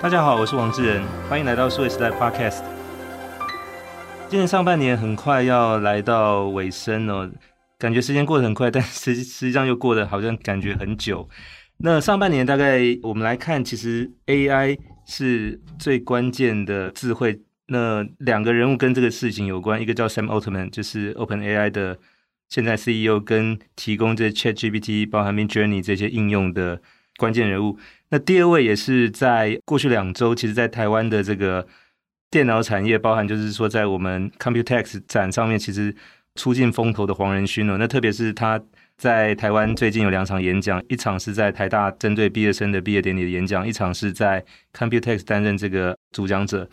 大家好，我是王志仁，欢迎来到数位时代 Podcast。今年上半年很快要来到尾声哦，感觉时间过得很快，但实实际上又过得好像感觉很久。那上半年大概我们来看，其实 AI 是最关键的智慧。那两个人物跟这个事情有关，一个叫 Sam Altman，就是 OpenAI 的现在 CEO，跟提供这 ChatGPT、包含 Midjourney 这些应用的关键人物。那第二位也是在过去两周，其实，在台湾的这个电脑产业，包含就是说，在我们 Computex 展上面，其实出尽风头的黄仁勋哦。那特别是他在台湾最近有两场演讲，一场是在台大针对毕业生的毕业典礼的演讲，一场是在 Computex 担任这个主讲者。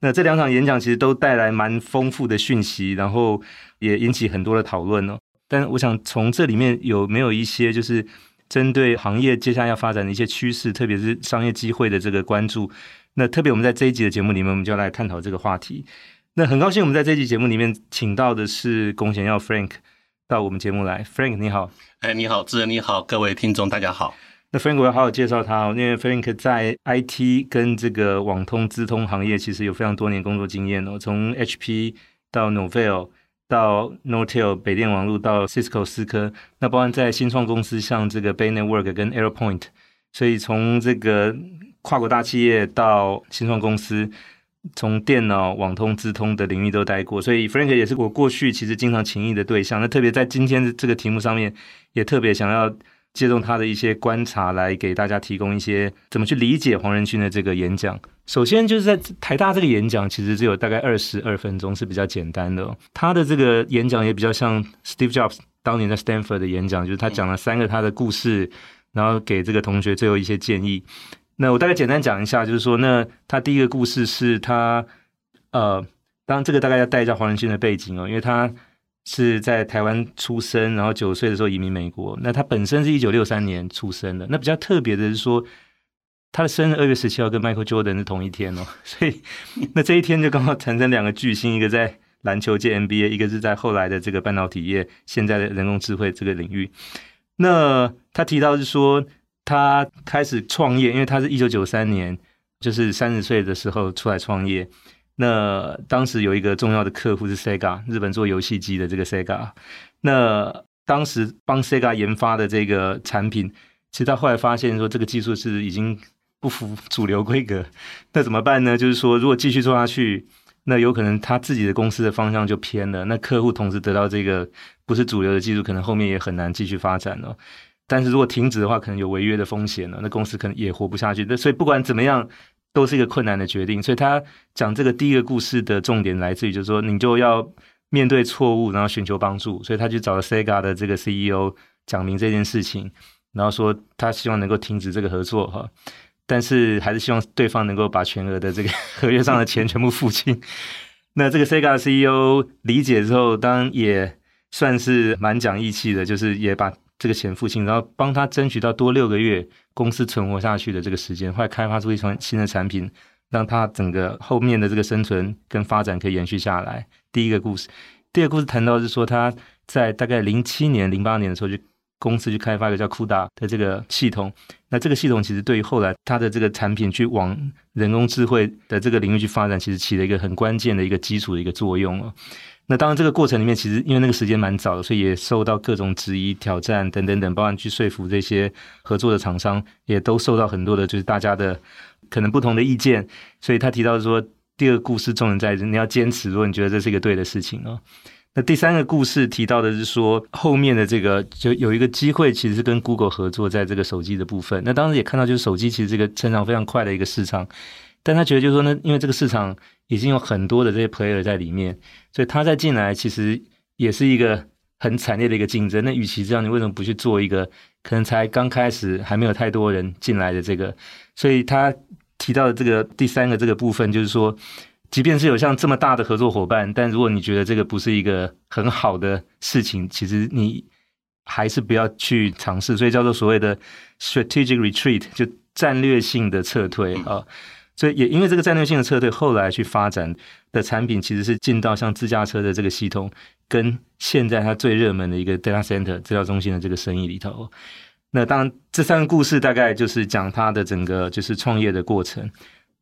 那这两场演讲其实都带来蛮丰富的讯息，然后也引起很多的讨论哦。但我想从这里面有没有一些就是。针对行业接下来要发展的一些趋势，特别是商业机会的这个关注，那特别我们在这一集的节目里面，我们就要来探讨这个话题。那很高兴我们在这一集节目里面请到的是龚贤耀 Frank 到我们节目来。Frank 你好，哎你好，志仁你好，各位听众大家好。那 Frank 我要好好介绍他哦，因为 Frank 在 IT 跟这个网通资通行业其实有非常多年工作经验哦，从 HP 到 Novell。到 n o t e l 北电网络，到 Cisco 思科，那包含在新创公司，像这个 Bay Network 跟 AirPoint，所以从这个跨国大企业到新创公司，从电脑、网通、资通的领域都待过，所以 Frank 也是我过去其实经常情谊的对象。那特别在今天的这个题目上面，也特别想要。借重他的一些观察来给大家提供一些怎么去理解黄仁勋的这个演讲。首先就是在台大这个演讲，其实只有大概二十二分钟，是比较简单的。他的这个演讲也比较像 Steve Jobs 当年在 Stanford 的演讲，就是他讲了三个他的故事，然后给这个同学最后一些建议。那我大概简单讲一下，就是说，那他第一个故事是他呃，当然这个大概要带一下黄仁勋的背景哦，因为他。是在台湾出生，然后九岁的时候移民美国。那他本身是一九六三年出生的。那比较特别的是说，他的生日二月十七号跟 Michael Jordan 是同一天哦，所以那这一天就刚好产生两个巨星，一个在篮球界 NBA，一个是在后来的这个半导体业，现在的人工智慧这个领域。那他提到是说，他开始创业，因为他是一九九三年，就是三十岁的时候出来创业。那当时有一个重要的客户是 Sega，日本做游戏机的这个 Sega。那当时帮 Sega 研发的这个产品，其实他后来发现说这个技术是已经不符 主流规格。那怎么办呢？就是说如果继续做下去，那有可能他自己的公司的方向就偏了。那客户同时得到这个不是主流的技术，可能后面也很难继续发展了。但是如果停止的话，可能有违约的风险了。那公司可能也活不下去。那所以不管怎么样。都是一个困难的决定，所以他讲这个第一个故事的重点来自于，就是说你就要面对错误，然后寻求帮助。所以他去找了 Sega 的这个 CEO 讲明这件事情，然后说他希望能够停止这个合作哈，但是还是希望对方能够把全额的这个 合约上的钱全部付清。那这个 Sega CEO 理解之后，当然也算是蛮讲义气的，就是也把。这个钱付清，然后帮他争取到多六个月公司存活下去的这个时间，后来开发出一双新的产品，让它整个后面的这个生存跟发展可以延续下来。第一个故事，第二个故事谈到是说他在大概零七年、零八年的时候，就公司去开发一个叫 CUDA 的这个系统。那这个系统其实对于后来他的这个产品去往人工智慧的这个领域去发展，其实起了一个很关键的一个基础的一个作用哦。那当然，这个过程里面，其实因为那个时间蛮早的，所以也受到各种质疑、挑战等等等，包含去说服这些合作的厂商，也都受到很多的，就是大家的可能不同的意见。所以他提到说，第二个故事重点在于你要坚持，如果你觉得这是一个对的事情哦。那第三个故事提到的是说，后面的这个就有一个机会，其实是跟 Google 合作，在这个手机的部分。那当时也看到，就是手机其实这个成长非常快的一个市场。但他觉得就是说呢，因为这个市场已经有很多的这些 player 在里面，所以他再进来其实也是一个很惨烈的一个竞争。那与其这样，你为什么不去做一个可能才刚开始还没有太多人进来的这个？所以他提到的这个第三个这个部分，就是说，即便是有像这么大的合作伙伴，但如果你觉得这个不是一个很好的事情，其实你还是不要去尝试。所以叫做所谓的 strategic retreat，就战略性的撤退啊。所以也因为这个战略性的车队，后来去发展的产品其实是进到像自驾车的这个系统，跟现在它最热门的一个 data center 资料中心的这个生意里头。那当然，这三个故事大概就是讲他的整个就是创业的过程。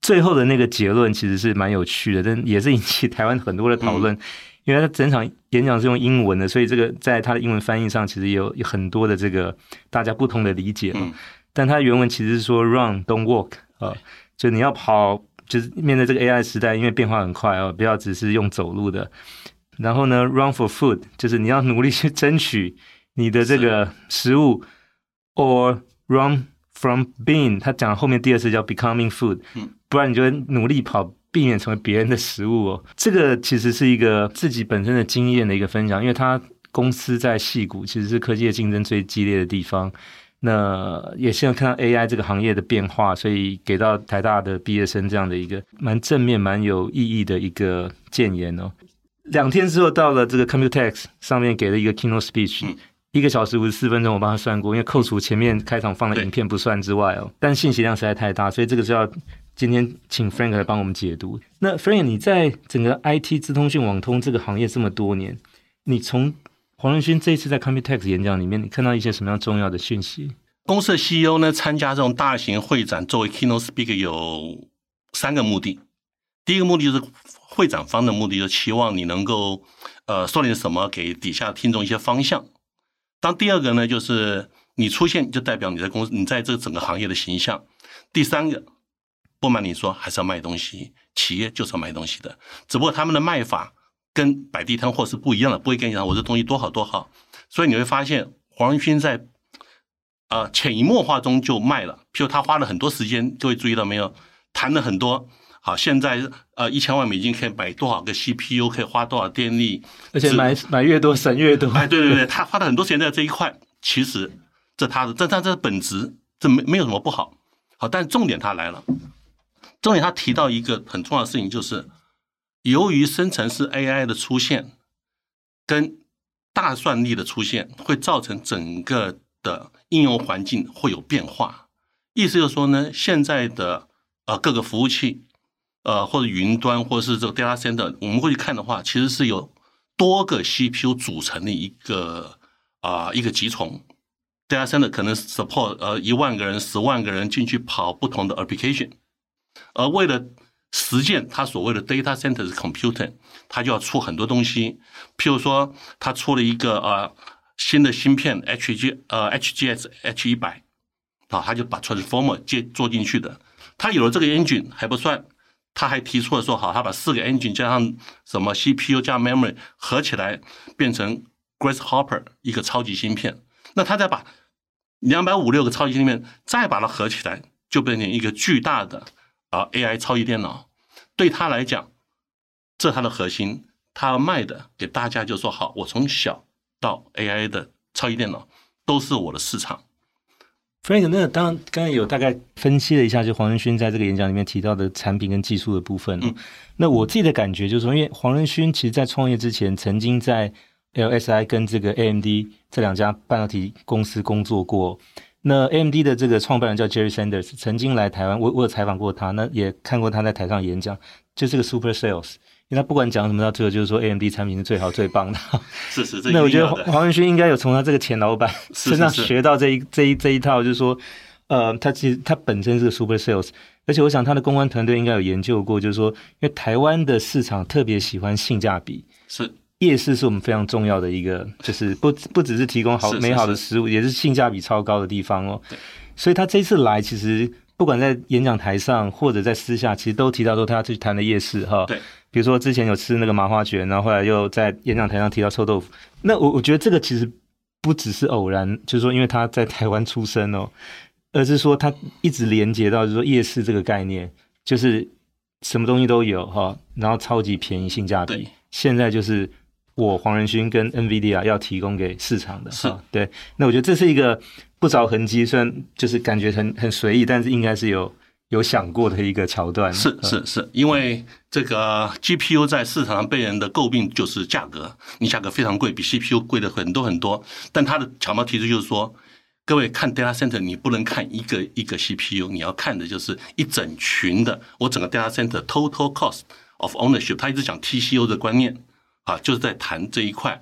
最后的那个结论其实是蛮有趣的，但也是引起台湾很多的讨论，嗯、因为他整场演讲是用英文的，所以这个在他的英文翻译上其实有有很多的这个大家不同的理解嘛。嗯、但他原文其实是说 “run, don't walk” 啊，就你要跑，就是面对这个 AI 时代，因为变化很快哦，不要只是用走路的。然后呢，“run for food” 就是你要努力去争取你的这个食物，or run from being，他讲后面第二次叫 becoming food，不然你就会努力跑，避免成为别人的食物哦。这个其实是一个自己本身的经验的一个分享，因为他公司在戏谷其实是科技的竞争最激烈的地方。那也希望看到 AI 这个行业的变化，所以给到台大的毕业生这样的一个蛮正面、蛮有意义的一个建言哦。两天之后到了这个 Computex 上面给了一个 Keynote Speech。一个小时五十四分钟，我帮他算过，因为扣除前面开场放的影片不算之外哦，但信息量实在太大，所以这个是要今天请 Frank 来帮我们解读。那 Frank，你在整个 IT 资通讯网通这个行业这么多年，你从黄仁勋这一次在 Computex 演讲里面，你看到一些什么样重要的讯息？公司的 CEO 呢，参加这种大型会展作为 Keynote Speaker 有三个目的。第一个目的就是会展方的目的，就是期望你能够呃说点什么，给底下听众一些方向。当第二个呢，就是你出现就代表你在公司，你在这个整个行业的形象。第三个，不瞒你说，还是要卖东西，企业就是要卖东西的，只不过他们的卖法跟摆地摊货是不一样的，不会跟你讲我这东西多好多好。所以你会发现黄仁勋在呃潜移默化中就卖了，譬如他花了很多时间，就会注意到没有，谈了很多。好，现在呃一千万美金可以买多少个 CPU，可以花多少电力，而且买买越多省越多。哎，对对对，他花了很多时间在这一块，其实这他的这这这本质，这没没有什么不好。好，但重点他来了，重点他提到一个很重要的事情，就是由于生成式 AI 的出现跟大算力的出现，会造成整个的应用环境会有变化。意思就是说呢，现在的呃各个服务器。呃，或者云端，或者是这个 data center，我们过去看的话，其实是有多个 CPU 组成的一个啊、一个集成 data center，可能 support 呃一万个人、十万个人进去跑不同的 application，而为了实践它所谓的 data center computing，它就要出很多东西，譬如说，它出了一个呃新的芯片 HG 呃 H G S H 一百，啊，它就把 transformer 接做进去的，它有了这个 engine 还不算。他还提出了说，好，他把四个 engine 加上什么 CPU 加 memory 合起来，变成 Grace Hopper 一个超级芯片。那他再把两百五六个超级芯片再把它合起来，就变成一个巨大的啊 AI 超级电脑。对他来讲，这他的核心，他要卖的给大家就说好，我从小到 AI 的超级电脑都是我的市场。Frank，那当然刚才有大概分析了一下，就黄仁勋在这个演讲里面提到的产品跟技术的部分。嗯，那我自己的感觉就是说，因为黄仁勋其实在创业之前，曾经在 LSI 跟这个 AMD 这两家半导体公司工作过。那 AMD 的这个创办人叫 Jerry Sanders，曾经来台湾，我我有采访过他，那也看过他在台上演讲，就是个 Super Sales。因为他不管讲什么，到最后就是说 AMD 产品是最好最棒的。是是，这 那我觉得黄文勋应该有从他这个前老板 身上学到这一这一这一套，就是说，呃，他其实他本身是个 super sales，而且我想他的公关团队应该有研究过，就是说，因为台湾的市场特别喜欢性价比，是夜市是我们非常重要的一个，就是不不只是提供好美好的食物，也是性价比超高的地方哦。所以他这次来，其实不管在演讲台上或者在私下，其实都提到说他要去谈的夜市哈。对。比如说之前有吃那个麻花卷，然后后来又在演讲台上提到臭豆腐。那我我觉得这个其实不只是偶然，就是说因为他在台湾出生哦，而是说他一直连接到就是说夜市这个概念，就是什么东西都有哈，然后超级便宜，性价比。现在就是我黄仁勋跟 NVIDIA 要提供给市场的，是对。那我觉得这是一个不着痕迹，虽然就是感觉很很随意，但是应该是有。有想过的一个桥段是是是，因为这个 GPU 在市场上被人的诟病就是价格，你价格非常贵，比 CPU 贵的很多很多。但它的巧妙提出就是说，各位看 data center，你不能看一个一个 CPU，你要看的就是一整群的。我整个 data center total cost of ownership，他一直讲 TCO 的观念啊，就是在谈这一块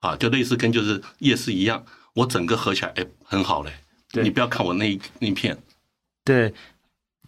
啊，就类似跟就是夜市一样，我整个合起来哎很好嘞。对你不要看我那一那一片，对。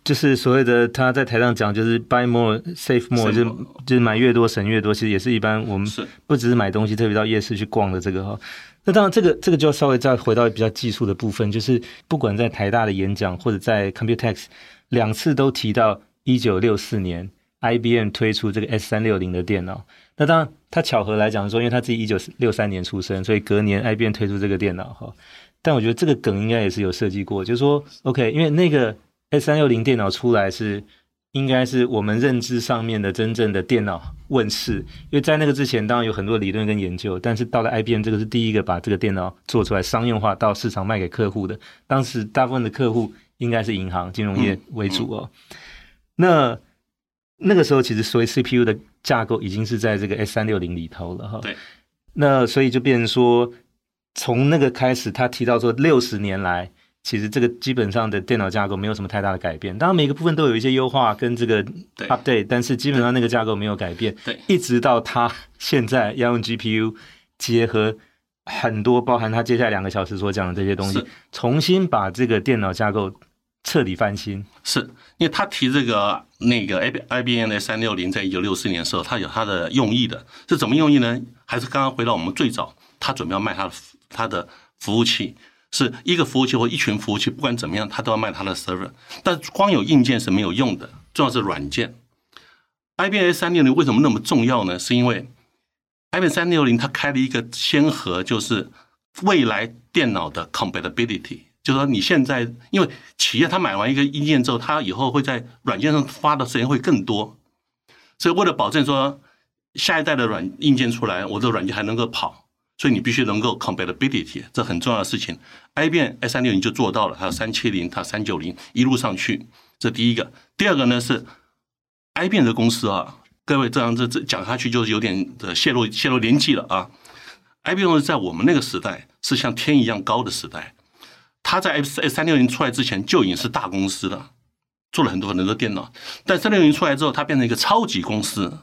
就是所谓的他在台上讲，就是 buy more save more，就就是买越多省越多。其实也是一般我们不只是买东西，特别到夜市去逛的这个哈。那当然，这个这个就要稍微再回到比较技术的部分，就是不管在台大的演讲或者在 Computex 两次都提到一九六四年 IBM 推出这个 S 三六零的电脑。那当然，他巧合来讲说，因为他自己一九六三年出生，所以隔年 IBM 推出这个电脑哈。但我觉得这个梗应该也是有设计过，就是说 OK，因为那个。S 三六零电脑出来是应该是我们认知上面的真正的电脑问世，因为在那个之前当然有很多理论跟研究，但是到了 IBM 这个是第一个把这个电脑做出来商用化到市场卖给客户的。当时大部分的客户应该是银行、金融业为主哦。那那个时候其实所谓 CPU 的架构已经是在这个 S 三六零里头了哈。对。那所以就变成说，从那个开始，他提到说六十年来。其实这个基本上的电脑架构没有什么太大的改变，当然每个部分都有一些优化跟这个 update，但是基本上那个架构没有改变。对，一直到他现在要用 GPU 结合很多，包含他接下来两个小时所讲的这些东西，重新把这个电脑架构彻底翻新。是因为他提这个那个 IBM 的三六零，在一九六四年的时候，他有他的用意的，是怎么用意呢？还是刚刚回到我们最早，他准备要卖他的他的服务器。是一个服务器或一群服务器，不管怎么样，他都要卖他的 server。但光有硬件是没有用的，重要是软件。IBM 三六零为什么那么重要呢？是因为 IBM 三六零它开了一个先河，就是未来电脑的 compatibility，就是说你现在因为企业它买完一个硬件之后，它以后会在软件上花的时间会更多，所以为了保证说下一代的软硬件出来，我这个软件还能够跑。所以你必须能够 compatibility，这很重要的事情。IBM S 三六零就做到了，还有三七零、它三九零一路上去，这第一个。第二个呢是 i 变的公司啊，各位这样这这讲下去就是有点的泄露泄露年纪了啊。IBM 在我们那个时代是像天一样高的时代，他在 S 三六零出来之前就已经是大公司了，做了很多很多的电脑。但三六零出来之后，它变成一个超级公司。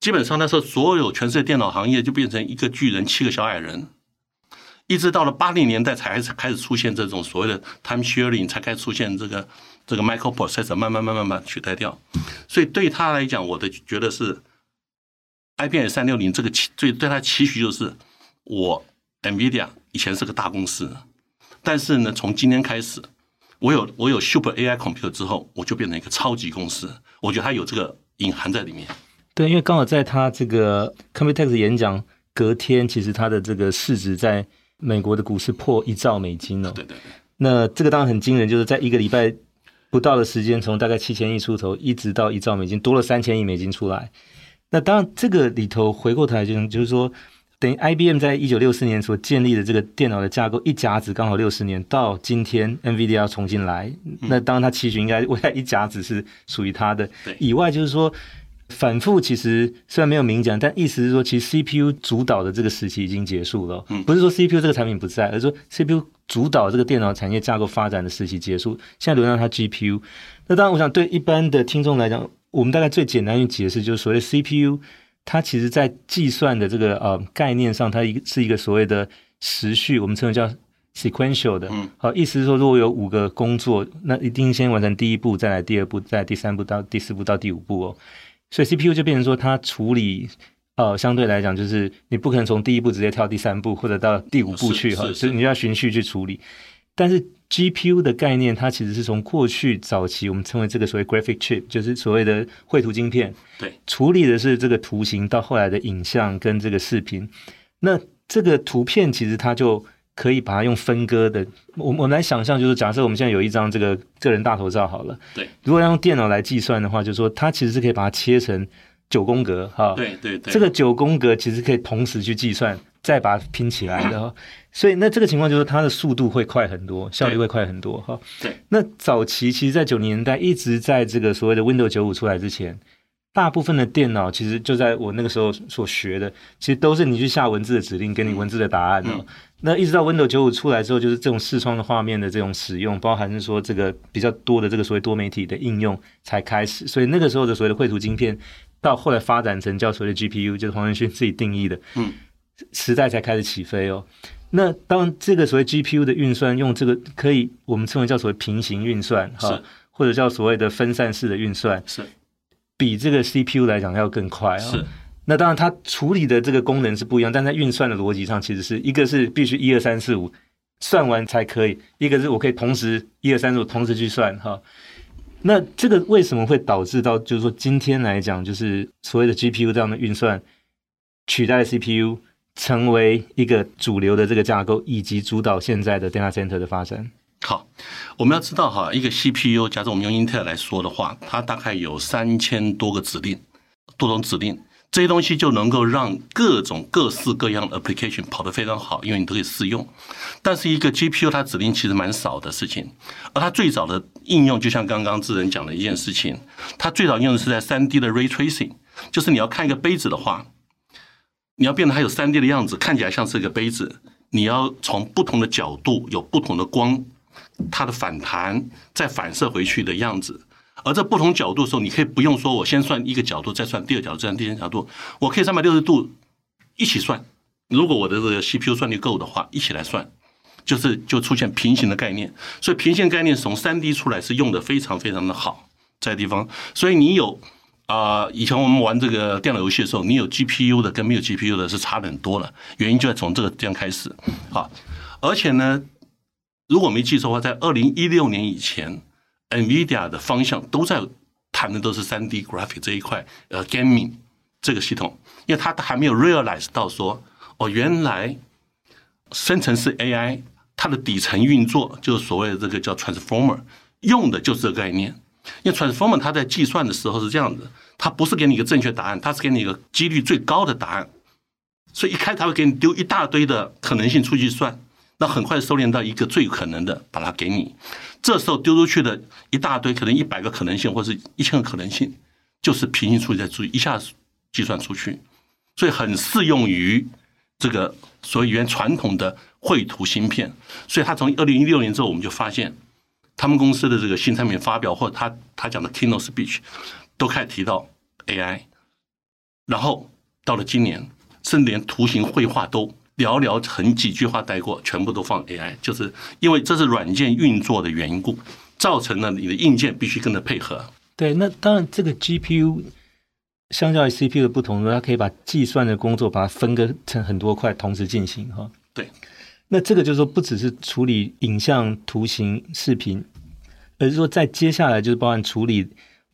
基本上那时候，所有全世界电脑行业就变成一个巨人，七个小矮人。一直到了八零年代，才开始开始出现这种所谓的 time sharing，才开始出现这个这个 microprocessor，慢慢慢慢慢取代掉。所以对他来讲，我的觉得是 IBM 三六零这个期，最对他期许就是，我 NVIDIA 以前是个大公司，但是呢，从今天开始，我有我有 Super AI computer 之后，我就变成一个超级公司。我觉得它有这个隐含在里面。对，因为刚好在他这个 Computex 演讲隔天，其实他的这个市值在美国的股市破一兆美金了。对对对。那这个当然很惊人，就是在一个礼拜不到的时间，从大概七千亿出头，一直到一兆美金，多了三千亿美金出来。那当然，这个里头回过头来就就是说，等于 IBM 在一九六四年所建立的这个电脑的架构一甲子，刚好六十年到今天，NVIDIA 要重新来。那当然，它期许应该未来一甲子是属于它的。以外，就是说。反复其实虽然没有明讲，但意思是说，其实 CPU 主导的这个时期已经结束了。嗯，不是说 CPU 这个产品不在，而是说 CPU 主导这个电脑产业架构发展的时期结束，现在轮到它 GPU。那当然，我想对一般的听众来讲，我们大概最简单去解释，就是所谓 CPU，它其实在计算的这个呃概念上，它一个是一个所谓的时序，我们称为叫 sequential 的。嗯，好，意思是说，如果有五个工作，那一定先完成第一步，再来第二步，再来第三步到第四步到第五步哦。所以 CPU 就变成说，它处理，呃，相对来讲，就是你不可能从第一步直接跳第三步或者到第五步去哈，所以你就要循序去处理。但是 GPU 的概念，它其实是从过去早期我们称为这个所谓 graphic chip，就是所谓的绘图晶片，对，处理的是这个图形，到后来的影像跟这个视频。那这个图片其实它就。可以把它用分割的，我我们来想象，就是假设我们现在有一张这个个人大头照好了，对，如果要用电脑来计算的话，就是说它其实是可以把它切成九宫格，哈，对对对，这个九宫格其实可以同时去计算，再把它拼起来的，所以那这个情况就是它的速度会快很多，效率会快很多，哈，对。那早期其实，在九零年代一直在这个所谓的 Windows 九五出来之前，大部分的电脑其实就在我那个时候所学的，其实都是你去下文字的指令，给你文字的答案哦。嗯嗯那一直到 Windows 九五出来之后，就是这种视窗的画面的这种使用，包含是说这个比较多的这个所谓多媒体的应用才开始。所以那个时候的所谓的绘图晶片，到后来发展成叫所谓的 GPU，就是黄仁勋自己定义的，嗯，时代才开始起飞哦。那当这个所谓 GPU 的运算用这个可以我们称为叫所谓平行运算哈，或者叫所谓的分散式的运算，是比这个 CPU 来讲要更快啊、哦。是，那当然它处理的这个功能是不一样，但在运算的逻辑上，其实是一个是必须一二三四五算完才可以，一个是我可以同时一二三四五同时去算哈。那这个为什么会导致到就是说今天来讲，就是所谓的 GPU 这样的运算取代 CPU，成为一个主流的这个架构，以及主导现在的 data center 的发展？好，我们要知道哈，一个 CPU，假设我们用英特尔来说的话，它大概有三千多个指令，多种指令，这些东西就能够让各种各式各样的 application 跑得非常好，因为你都可以试用。但是一个 GPU 它指令其实蛮少的事情，而它最早的应用，就像刚刚智仁讲的一件事情，它最早应用的是在三 D 的 ray tracing，就是你要看一个杯子的话，你要变得它有三 D 的样子，看起来像是一个杯子，你要从不同的角度有不同的光。它的反弹再反射回去的样子，而在不同角度的时候，你可以不用说，我先算一个角度，再算第二角度，再算第三角度，我可以三百六十度一起算。如果我的这个 CPU 算力够的话，一起来算，就是就出现平行的概念。所以平行概念从三 D 出来是用的非常非常的好，在地方。所以你有啊、以前我们玩这个电脑游戏的时候，你有 GPU 的跟没有 GPU 的是差很多了。原因就在从这个地方开始啊，而且呢。如果没记错的话，在二零一六年以前，NVIDIA 的方向都在谈的都是三 D graphic 这一块，呃，gaming 这个系统，因为它还没有 realize 到说，哦，原来生成式 AI 它的底层运作就是所谓的这个叫 transformer，用的就是这个概念。因为 transformer 它在计算的时候是这样子，它不是给你一个正确答案，它是给你一个几率最高的答案，所以一开始它会给你丢一大堆的可能性出去算。那很快收敛到一个最可能的，把它给你。这时候丢出去的一大堆，可能一百个可能性，或是一千个可能性，就是平行数学在注意一下计算出去，所以很适用于这个所谓原传统的绘图芯片。所以它从二零一六年之后，我们就发现他们公司的这个新产品发表，或者他他讲的 keynote speech 都开始提到 AI，然后到了今年，甚至连图形绘画都。寥寥很几句话带过，全部都放 AI，就是因为这是软件运作的缘故，造成了你的硬件必须跟着配合。对，那当然这个 GPU 相较于 CPU 的不同，它可以把计算的工作把它分割成很多块同时进行哈。对，那这个就是说不只是处理影像、图形、视频，而是说在接下来就是包含处理，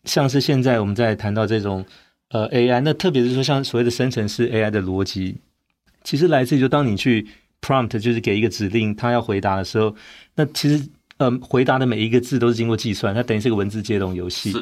像是现在我们在谈到这种呃 AI，那特别是说像所谓的生成式 AI 的逻辑。其实来自于就当你去 prompt，就是给一个指令，它要回答的时候，那其实呃回答的每一个字都是经过计算，它等于是个文字接龙游戏。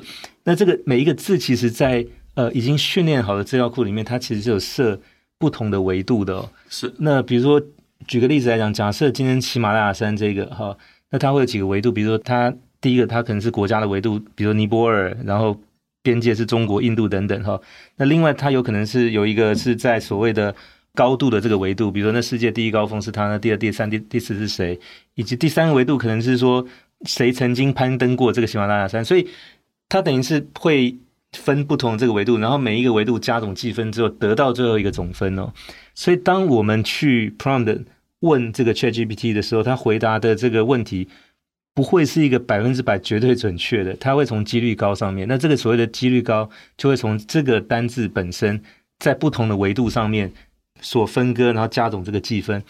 那这个每一个字，其实在呃已经训练好的资料库里面，它其实是有设不同的维度的哦。是。那比如说举个例子来讲，假设今天喜马拉雅山这个哈，那它会有几个维度，比如说它第一个它可能是国家的维度，比如说尼泊尔，然后边界是中国、印度等等哈。那另外它有可能是有一个是在所谓的。高度的这个维度，比如说那世界第一高峰是它，那第二、第三、第第四是谁？以及第三个维度可能是说谁曾经攀登过这个喜马拉雅山，所以它等于是会分不同的这个维度，然后每一个维度加总计分之后得到最后一个总分哦。所以当我们去 prompt 问这个 ChatGPT 的时候，它回答的这个问题不会是一个百分之百绝对准确的，它会从几率高上面。那这个所谓的几率高，就会从这个单字本身在不同的维度上面。所分割，然后加总这个计分，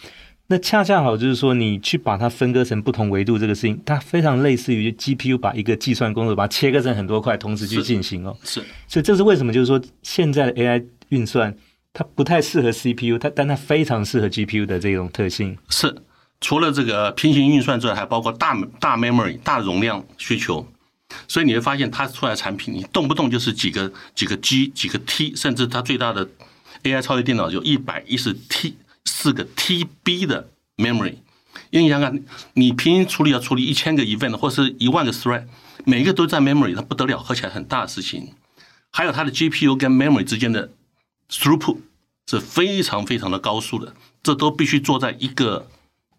那恰恰好就是说，你去把它分割成不同维度这个事情，它非常类似于 GPU 把一个计算工作把它切割成很多块，同时去进行哦。是，所以这是为什么？就是说，现在的 AI 运算它不太适合 CPU，它但它非常适合 GPU 的这种特性。是，除了这个平行运算之外，还包括大大 memory 大容量需求。所以你会发现，它出来的产品，你动不动就是几个几个 G 几个 T，甚至它最大的。AI 超级电脑就一百一十 T 四个 TB 的 memory，因为你想想，你平行处理要处理一千个 event 或是一万个 thread，每一个都在 memory，它不得了，合起来很大的事情。还有它的 GPU 跟 memory 之间的 throughput 是非常非常的高速的，这都必须做在一个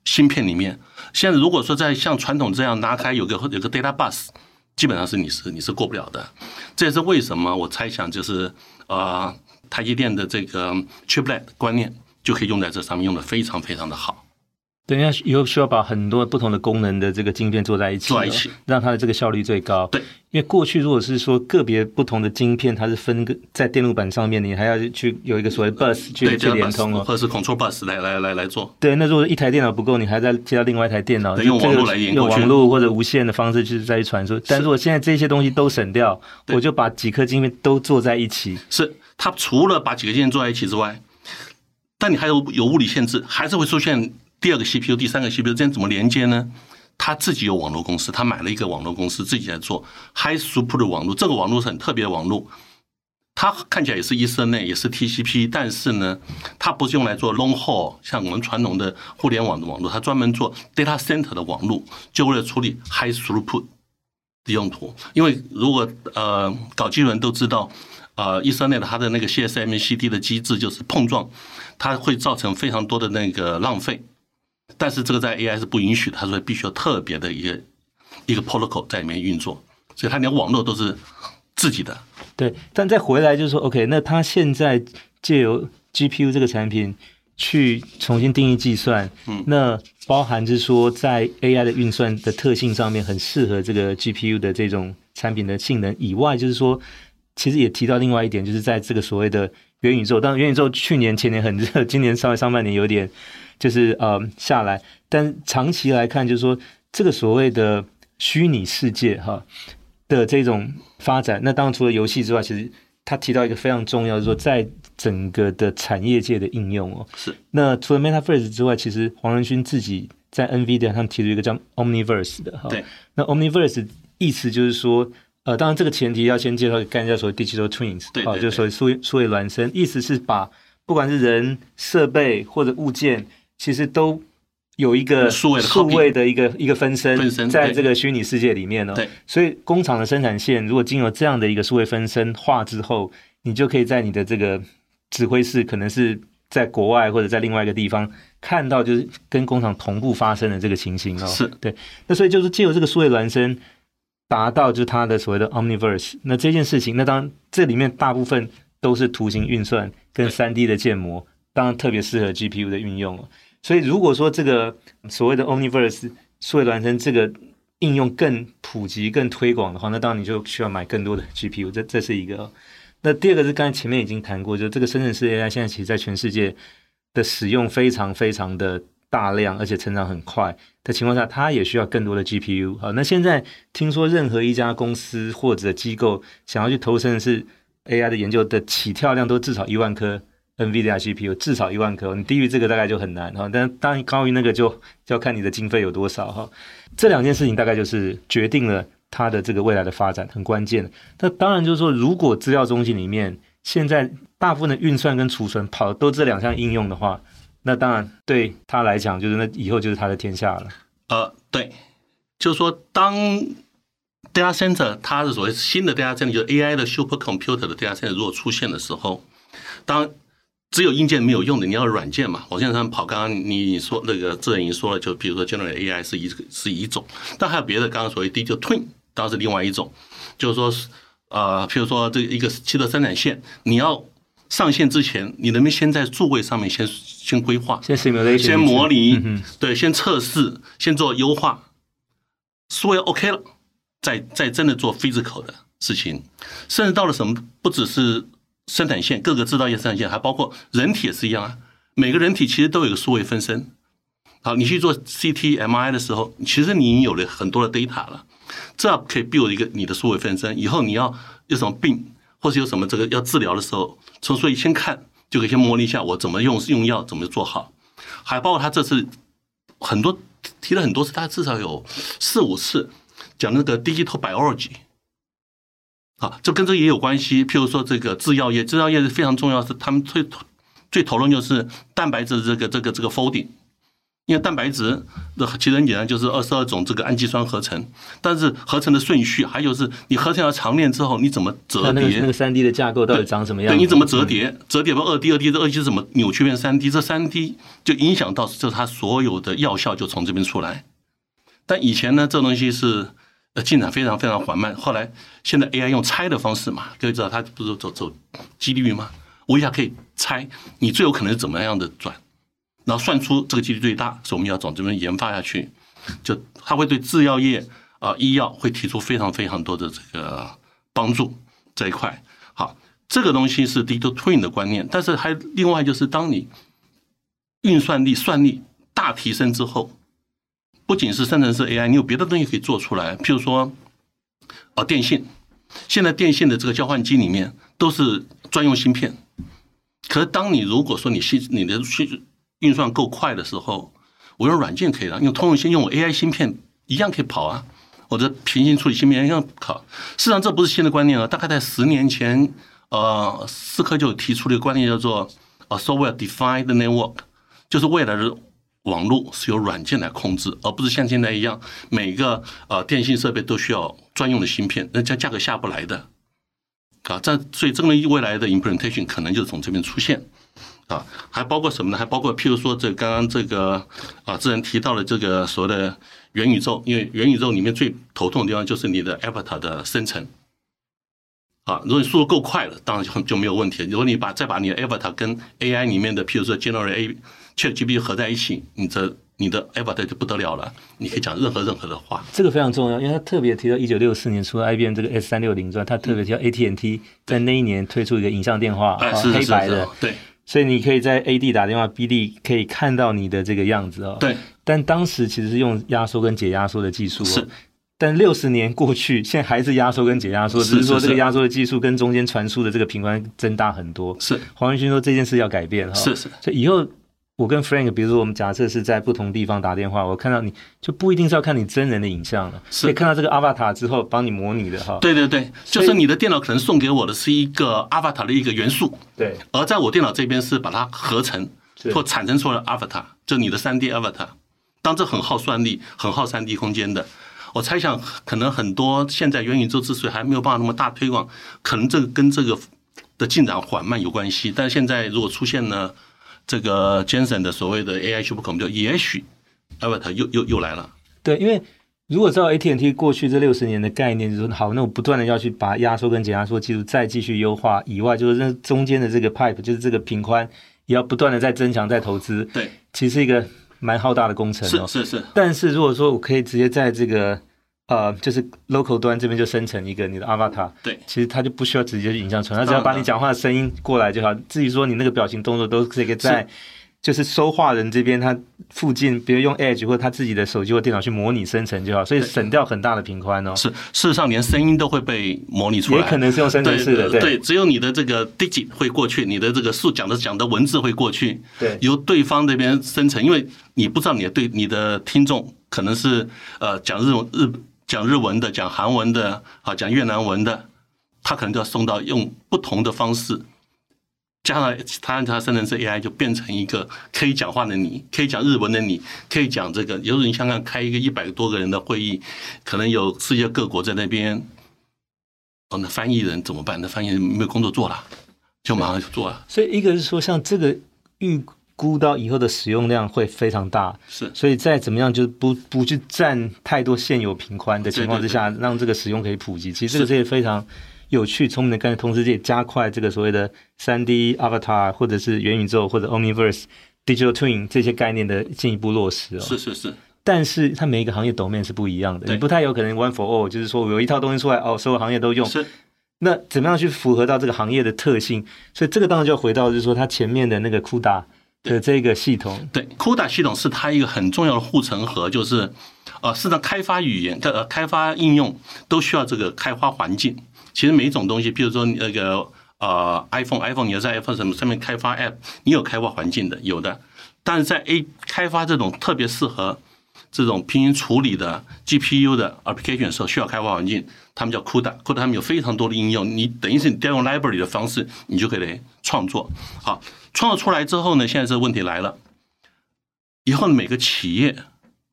芯片里面。现在如果说在像传统这样拿开有个有个 data bus，基本上是你是你是过不了的。这也是为什么我猜想就是啊。呃台积电的这个 chiplet 观念就可以用在这上面，用的非常非常的好。等一下以后需要把很多不同的功能的这个晶片做在一起，做在一起，让它的这个效率最高。对，因为过去如果是说个别不同的晶片，它是分个在电路板上面，你还要去有一个所谓 bus 去去连通哦，或者是 control bus 来来来来做。对，那如果一台电脑不够，你还在接到另外一台电脑，用网络来连用网络或者无线的方式去再去传输。但如果现在这些东西都省掉，我就把几颗晶片都做在一起。是，它除了把几个晶片做在一起之外，但你还有有物理限制，还是会出现。第二个 CPU，第三个 CPU，这样怎么连接呢？他自己有网络公司，他买了一个网络公司，自己在做 High Throughput 的网络。这个网络是很特别的网络，它看起来也是 ECN，也是 TCP，但是呢，它不是用来做 Long Haul，像我们传统的互联网的网络，它专门做 Data Center 的网络，就为了处理 High Throughput 的用途。因为如果呃搞技术人都知道，呃 Ethernet 它的那个 CSMACD 的机制就是碰撞，它会造成非常多的那个浪费。但是这个在 AI 是不允许的，它说必须要特别的一个一个 protocol 在里面运作，所以它连网络都是自己的。对，但再回来就是说，OK，那它现在借由 GPU 这个产品去重新定义计算，嗯，那包含是说在 AI 的运算的特性上面很适合这个 GPU 的这种产品的性能以外，就是说，其实也提到另外一点，就是在这个所谓的元宇宙，当然元宇宙去年前年很热，今年稍微上半年有点。就是呃下来，但长期来看，就是说这个所谓的虚拟世界哈的这种发展，那当然除了游戏之外，其实他提到一个非常重要，就是说在整个的产业界的应用哦。是。那除了 Metaverse 之外，其实黄仁勋自己在 NVIDIA 上提出一个叫 Omniverse 的哈。对。那 Omniverse 意思就是说，呃，当然这个前提要先介绍一个概念，叫所谓 Digital Twins，对，对，对，就是所谓数位数位孪生，意思是把不管是人、设备或者物件。其实都有一个数位的一个一个分身，在这个虚拟世界里面哦。对，所以工厂的生产线如果经由这样的一个数位分身化之后，你就可以在你的这个指挥室，可能是在国外或者在另外一个地方看到，就是跟工厂同步发生的这个情形哦。是对。那所以就是借由这个数位孪生，达到就是它的所谓的 Omniverse。那这件事情，那当然这里面大部分都是图形运算跟三 D 的建模，当然特别适合 GPU 的运用。所以，如果说这个所谓的 Omniverse 数位孪生这个应用更普及、更推广的话，那当然你就需要买更多的 GPU。这这是一个。那第二个是刚才前面已经谈过，就这个深圳式 AI 现在其实在全世界的使用非常非常的大量，而且成长很快的情况下，它也需要更多的 GPU。好，那现在听说任何一家公司或者机构想要去投身的是 AI 的研究的起跳量都至少一万颗。NVIDIA GPU 至少一万颗，你低于这个大概就很难哈。但当然高于那个就就要看你的经费有多少哈。这两件事情大概就是决定了它的这个未来的发展很关键。那当然就是说，如果资料中心里面现在大部分的运算跟储存跑都这两项应用的话，那当然对他来讲就是那以后就是他的天下了。呃，对，就是说当 data center 它的所谓新的 data center 就是 AI 的 super computer 的 data center 如果出现的时候，当只有硬件没有用的，你要软件嘛？我现在他们跑，刚刚你说那个智仁已经说了，就比如说 General AI 是一是一种，但还有别的，刚刚所谓 Digital Twin 当然是另外一种，就是说，呃，譬如说这一个汽车生产线，你要上线之前，你能不能先在座位上面先先规划，先先模拟，对，先测试，先做优化，说要 OK 了，再再真的做 physical 的事情，甚至到了什么，不只是。生产线，各个制造业生产线，还包括人体也是一样啊。每个人体其实都有个数位分身。好，你去做 CT、MRI 的时候，其实你已经有了很多的 data 了，这可以 build 一个你的数位分身。以后你要有什么病，或是有什么这个要治疗的时候，从所以先看就可以先模拟一下我怎么用用药，怎么做好。还包括他这次很多提了很多次，他至少有四五次讲那个 digital biology。啊，这跟这也有关系。譬如说，这个制药业，制药业是非常重要，是他们最最讨论就是蛋白质这个这个这个 folding。因为蛋白质的其实很简单，就是二十二种这个氨基酸合成，但是合成的顺序，还有是你合成了长链之后，你怎么折叠？那个三 D 的架构到底长什么样？对，你怎么折叠？折叠到二 D，二 D 这二 D 怎么扭曲变三 D？这三 D 就影响到，就是它所有的药效就从这边出来。但以前呢，这东西是。呃，进展非常非常缓慢。后来，现在 AI 用猜的方式嘛，各位知道它不是走走几率吗？我一下可以猜你最有可能是怎么样的转，然后算出这个几率最大，所以我们要从这边研发下去，就它会对制药业啊、医药会提出非常非常多的这个帮助这一块。好，这个东西是 digital twin 的观念，但是还另外就是当你运算力算力大提升之后，不仅是生成式 AI，你有别的东西可以做出来，譬如说啊、电信，现在电信的这个交换机里面都是专用芯片，可是当你如果说你芯你的芯运算够快的时候，我用软件可以了，用通用芯用我 AI 芯片一样可以跑啊，我的平行处理芯片一样跑。事实上这不是新的观念了，大概在十年前，呃，思科就提出了一个观念叫做 software defined network，就是未来的网络是由软件来控制，而不是像现在一样每个呃电信设备都需要专用的芯片，那价价格下不来的。啊，这所以这个未来的 implementation 可能就是从这边出现。啊，还包括什么呢？还包括譬如说，这刚刚这个啊，之前提到了这个所谓的元宇宙，因为元宇宙里面最头痛的地方就是你的 avatar 的生成。啊，如果你速度够快了，当然就就没有问题。如果你把再把你的 avatar 跟 AI 里面的譬如说 generate A ChatGPT 合在一起，你这你的 avatar 就不得了了，你可以讲任何任何的话。这个非常重要，因为他特别提到一九六四年出了 IBM 这个 S 三六零之外，他特别提到 AT&T 在那一年推出一个影像电话，哎、是是是是黑白的，对。所以你可以在 A D 打电话，B D 可以看到你的这个样子哦。对。但当时其实是用压缩跟解压缩的技术哦。是。但六十年过去，现在还是压缩跟解压缩，只是说这个压缩的技术跟中间传输的这个频宽增大很多。是。黄仁勋说这件事要改变哈。是是。所以以后。我跟 Frank，比如说我们假设是在不同地方打电话，我看到你就不一定是要看你真人的影像了，是可以看到这个 Avatar 之后帮你模拟的哈。对对对，就是你的电脑可能送给我的是一个 Avatar 的一个元素，对，而在我电脑这边是把它合成或产生出来的 Avatar，就你的 3D Avatar。当这很耗算力、很耗 3D 空间的，我猜想可能很多现在元宇宙之所以还没有办法那么大推广，可能这个跟这个的进展缓慢有关系。但是现在如果出现呢？这个 Jensen 的所谓的 AI Supercomputer，也许 Avatar 又又又来了。对，因为如果照 AT&T 过去这六十年的概念，就是说好，那我不断的要去把压缩跟解压缩技术再继续优化以外，就是那中间的这个 pipe，就是这个频宽，也要不断的在增强、在投资。对，其实是一个蛮浩大的工程哦。是是是。但是如果说我可以直接在这个呃，就是 local 端这边就生成一个你的 avatar，对，其实它就不需要直接去影像传，它只要把你讲话的声音过来就好。至于说你那个表情动作，都可以在就是说话人这边，他附近，比如用 Edge 或他自己的手机或电脑去模拟生成就好，所以省掉很大的频宽哦。是，事实上连声音都会被模拟出来，也可能是用生成式的，对，对，只有你的这个 digit 会过去，你的这个数讲的讲的文字会过去，对，由对方这边生成，因为你不知道你的对你的听众可能是呃讲日日。讲日文的，讲韩文的，啊，讲越南文的，他可能就要送到用不同的方式，加上他让他生成式 AI 就变成一个可以讲话的你，可以讲日文的你，可以讲这个。有时你想想开一个一百多个人的会议，可能有世界各国在那边，哦，那翻译人怎么办？那翻译人没有工作做了，就马上就做了。所以一个是说，像这个预。估到以后的使用量会非常大，是，所以再怎么样就不不去占太多现有频宽的情况之下，让这个使用可以普及。其实这个是也非常有趣、聪明的概念，同时也加快这个所谓的三 D Avatar 或者是元宇宙或者 Omniverse Digital Twin 这些概念的进一步落实哦。是是是，但是它每一个行业 domain 是不一样的，你不太有可能 one for all，就是说我有一套东西出来哦，所有行业都用。是。那怎么样去符合到这个行业的特性？所以这个当然就要回到就是说它前面的那个 CUDA。的这个系统，对，CUDA 系统是它一个很重要的护城河，就是，呃，市场开发语言、呃开发应用都需要这个开发环境。其实每一种东西，比如说那个呃 iPhone，iPhone 你要在 iPhone 什么上面开发 App，你有开发环境的，有的。但是在 A 开发这种特别适合这种拼音处理的 GPU 的 application 的时候，需要开发环境，他们叫 CUDA，CUDA 他们有非常多的应用，你等于是你调用 library 的方式，你就可以创作，好。创作出来之后呢，现在这个问题来了，以后每个企业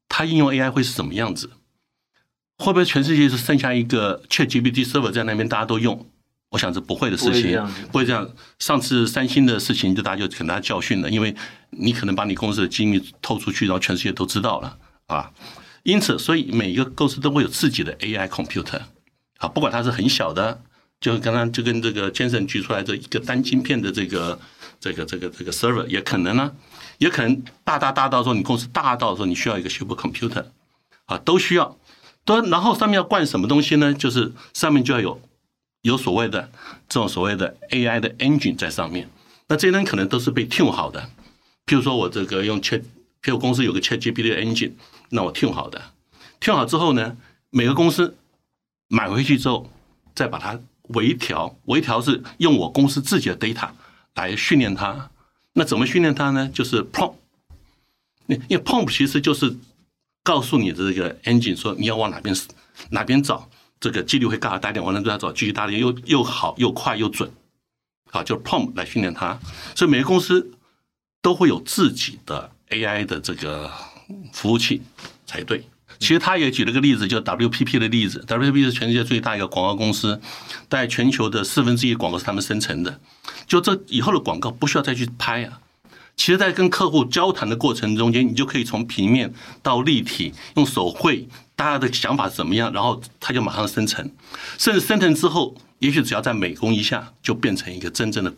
它应用 AI 会是什么样子？会不会全世界是剩下一个 ChatGPT server 在那边大家都用？我想是不会的事情，不会这样。上次三星的事情就大家就给大家教训了，因为你可能把你公司的机密透出去，然后全世界都知道了啊。因此，所以每一个公司都会有自己的 AI computer 啊，不管它是很小的，就刚刚就跟这个 Jensen 举出来这一个单晶片的这个。这个这个这个 server，也可能呢，也可能大大大到说你公司大到说你需要一个 supercomputer，啊，都需要，都然后上面要灌什么东西呢？就是上面就要有有所谓的这种所谓的 AI 的 engine 在上面，那这些人可能都是被 tune 好的，譬如说我这个用 Chat，譬如公司有个 ChatGPT 的 engine，那我听好的听好之后呢，每个公司买回去之后再把它微调，微调是用我公司自己的 data。来训练它，那怎么训练它呢？就是 prompt，因为 prompt 其实就是告诉你的这个 engine 说你要往哪边哪边找，这个几率会更大一点，往哪边找几率大一点，又又好又快又准，好，就 prompt 来训练它。所以每个公司都会有自己的 AI 的这个服务器才对。其实他也举了个例子，就 WPP 的例子。WPP 是全世界最大一个广告公司，在全球的四分之一广告是他们生成的。就这以后的广告不需要再去拍啊。其实，在跟客户交谈的过程中间，你就可以从平面到立体，用手绘，大家的想法怎么样，然后他就马上生成。甚至生成之后，也许只要再美工一下，就变成一个真正的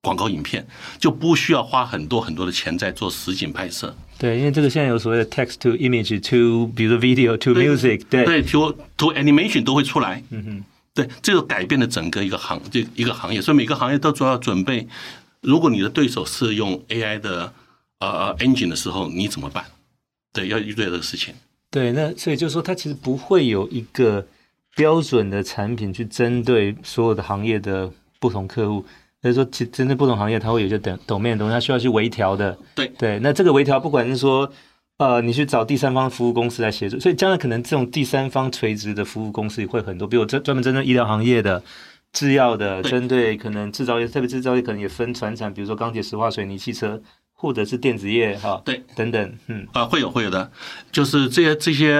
广告影片，就不需要花很多很多的钱在做实景拍摄。对，因为这个现在有所谓的 text to image to，比如说 video to music，对对，to to animation 都会出来。嗯哼，对，这个改变了整个一个行这一个行业，所以每个行业都主要准备，如果你的对手是用 AI 的呃 engine 的时候，你怎么办？对，要应对这个事情。对，那所以就是说，它其实不会有一个标准的产品去针对所有的行业的不同客户。所以说，其实针对不同行业，它会有一些等 domain 的东西，它需要去微调的。对。对，那这个微调，不管是说，呃，你去找第三方服务公司来协助，所以将来可能这种第三方垂直的服务公司也会很多，比如专专门针对医疗行业的、制药的，针对可能制造业，特别制造业可能也分传产，比如说钢铁、石化、水泥、汽车，或者是电子业，哈，对，等等，嗯，啊，会有会有的，就是这些这些，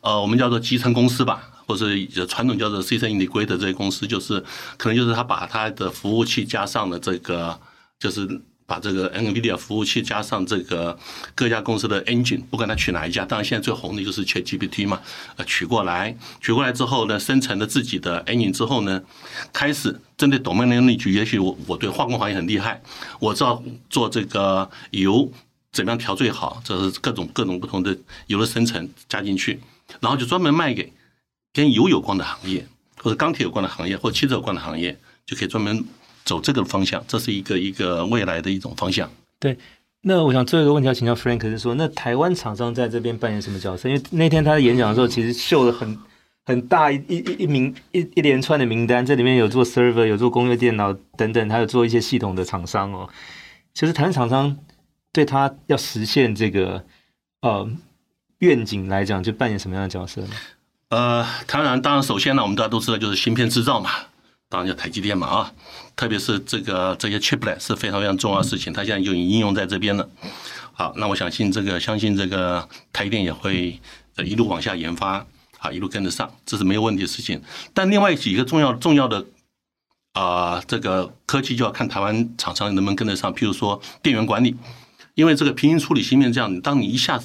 呃，我们叫做集成公司吧。或者传统叫做 System Integrator 这些公司，就是可能就是他把他的服务器加上了这个，就是把这个 NVIDIA 服务器加上这个各家公司的 engine，不管他取哪一家，当然现在最红的就是 ChatGPT 嘛，呃，取过来，取过来之后呢，生成了自己的 engine 之后呢，开始针对 domain knowledge，也许我我对化工行业很厉害，我知道做这个油怎么样调最好，这是各种各种不同的油的生成加进去，然后就专门卖给。跟油有关的行业，或者钢铁有关的行业，或汽车有关的行业，就可以专门走这个方向。这是一个一个未来的一种方向。对，那我想最后一个问题要请教 Frank 是说，那台湾厂商在这边扮演什么角色？因为那天他在演讲的时候，其实秀了很很大一一一名一一连串的名单，这里面有做 server，有做工业电脑等等，还有做一些系统的厂商哦。其实台湾厂商对他要实现这个呃愿景来讲，就扮演什么样的角色呢？呃，当然，当然，首先呢，我们大家都知道，就是芯片制造嘛，当然叫台积电嘛啊，特别是这个这些 chiplet 是非常非常重要的事情，它现在就已经应用在这边了。好，那我相信这个，相信这个台积电也会一路往下研发，啊，一路跟得上，这是没有问题的事情。但另外几个重要重要的啊、这个科技就要看台湾厂商能不能跟得上，譬如说电源管理，因为这个平行处理芯片这样，当你一下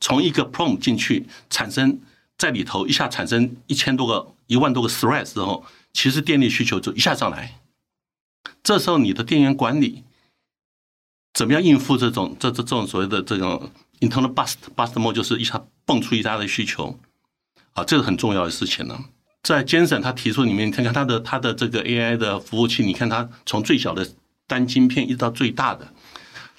从一个 prom 进去产生。在里头一下产生一千多个、一万多个 thread 之后，其实电力需求就一下上来。这时候你的电源管理怎么样应付这种、这这这种所谓的这种 internal bust bust mode，就是一下蹦出一大堆需求啊，这个很重要的事情呢。在 Jensen 他提出里面，你看看他的他的这个 AI 的服务器，你看他从最小的单晶片一直到最大的，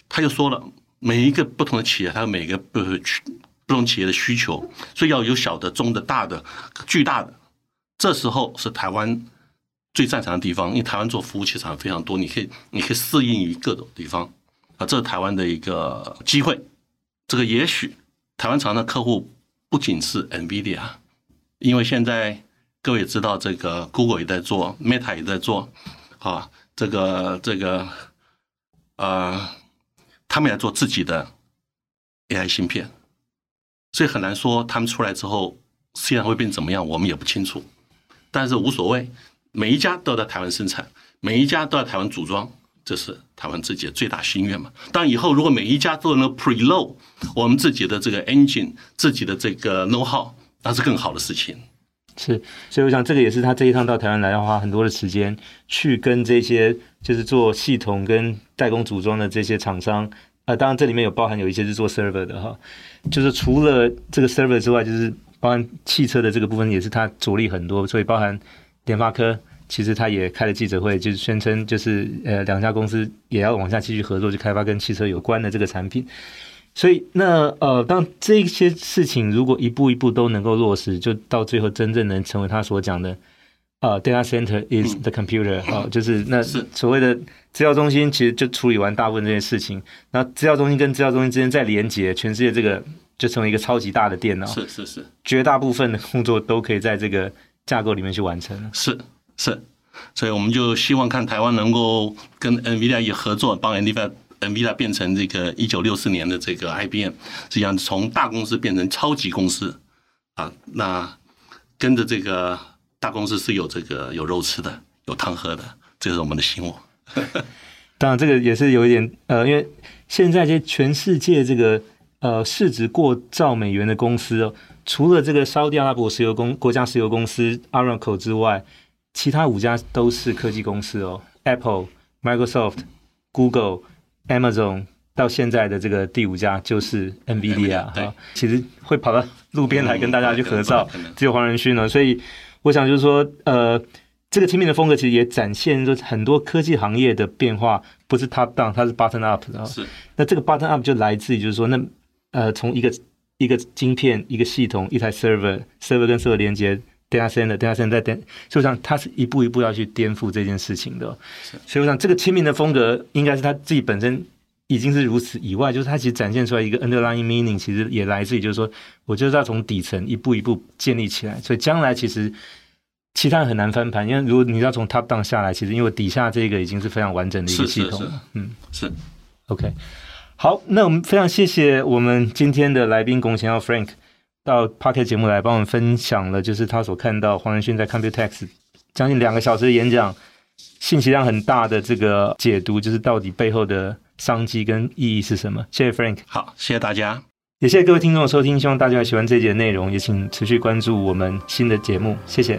他就说了，每一个不同的企业，它每个不区。不同企业的需求，所以要有小的、中的、大的、巨大的。这时候是台湾最擅长的地方，因为台湾做服务器厂非常多，你可以你可以适应于各种地方啊，这是台湾的一个机会。这个也许台湾厂的客户不仅是 NVIDIA，因为现在各位也知道，这个 Google 也在做，Meta 也在做，啊，这个这个呃，他们也做自己的 AI 芯片。所以很难说他们出来之后，虽然会变怎么样，我们也不清楚。但是无所谓，每一家都在台湾生产，每一家都在台湾组装，这是台湾自己的最大心愿嘛。当以后如果每一家都能 preload 我们自己的这个 engine，自己的这个 know how，那是更好的事情。是，所以我想这个也是他这一趟到台湾来要花很多的时间去跟这些就是做系统跟代工组装的这些厂商，呃，当然这里面有包含有一些是做 server 的哈，就是除了这个 server 之外，就是包含汽车的这个部分也是他着力很多，所以包含联发科，其实他也开了记者会，就是宣称就是呃两家公司也要往下继续合作，去开发跟汽车有关的这个产品。所以，那呃，当这些事情如果一步一步都能够落实，就到最后真正能成为他所讲的，呃，data center is the computer，啊、嗯呃，就是那所谓的资料中心，其实就处理完大部分这些事情。那资料中心跟资料中心之间再连接，全世界这个就成为一个超级大的电脑。是是是，绝大部分的工作都可以在这个架构里面去完成。是是，所以我们就希望看台湾能够跟 NVIDIA 也合作，帮 NVIDIA。NVIDIA 变成这个一九六四年的这个 IBM，实际上从大公司变成超级公司啊，那跟着这个大公司是有这个有肉吃的，有汤喝的，这是我们的希望。当然，这个也是有一点呃，因为现在这全世界这个呃市值过兆美元的公司哦，除了这个沙乌地阿拉伯石油公国家石油公司 Aramco 之外，其他五家都是科技公司哦，Apple、Microsoft、Google。Amazon 到现在的这个第五家就是 NVIDIA 哈，其实会跑到路边来跟大家去合照，只有黄仁勋呢。所以我想就是说，呃，这个 Teaming 的风格其实也展现说很多科技行业的变化，不是 Top Down，它是 button Up 的。是。那这个 button Up 就来自于就是说，那呃，从一个一个晶片、一个系统、一台 Server，Server 跟 Server 连接，Data Center，Data Center 在颠，所以我想它是一步一步要去颠覆这件事情的。所以我想这个 Teaming 的风格应该是他自己本身。已经是如此以外，就是它其实展现出来一个 underlying meaning，其实也来自于就是说，我就是要从底层一步一步建立起来，所以将来其实其他人很难翻盘，因为如果你要从 top down 下来，其实因为底下这个已经是非常完整的一个系统了。嗯，是 OK。好，那我们非常谢谢我们今天的来宾龚贤耀 Frank 到 Podcast 节目来帮我们分享了，就是他所看到黄仁勋在 Computex 将近两个小时的演讲，信息量很大的这个解读，就是到底背后的。商机跟意义是什么？谢谢 Frank，好，谢谢大家，也谢谢各位听众的收听，希望大家喜欢这一节内容，也请持续关注我们新的节目，谢谢。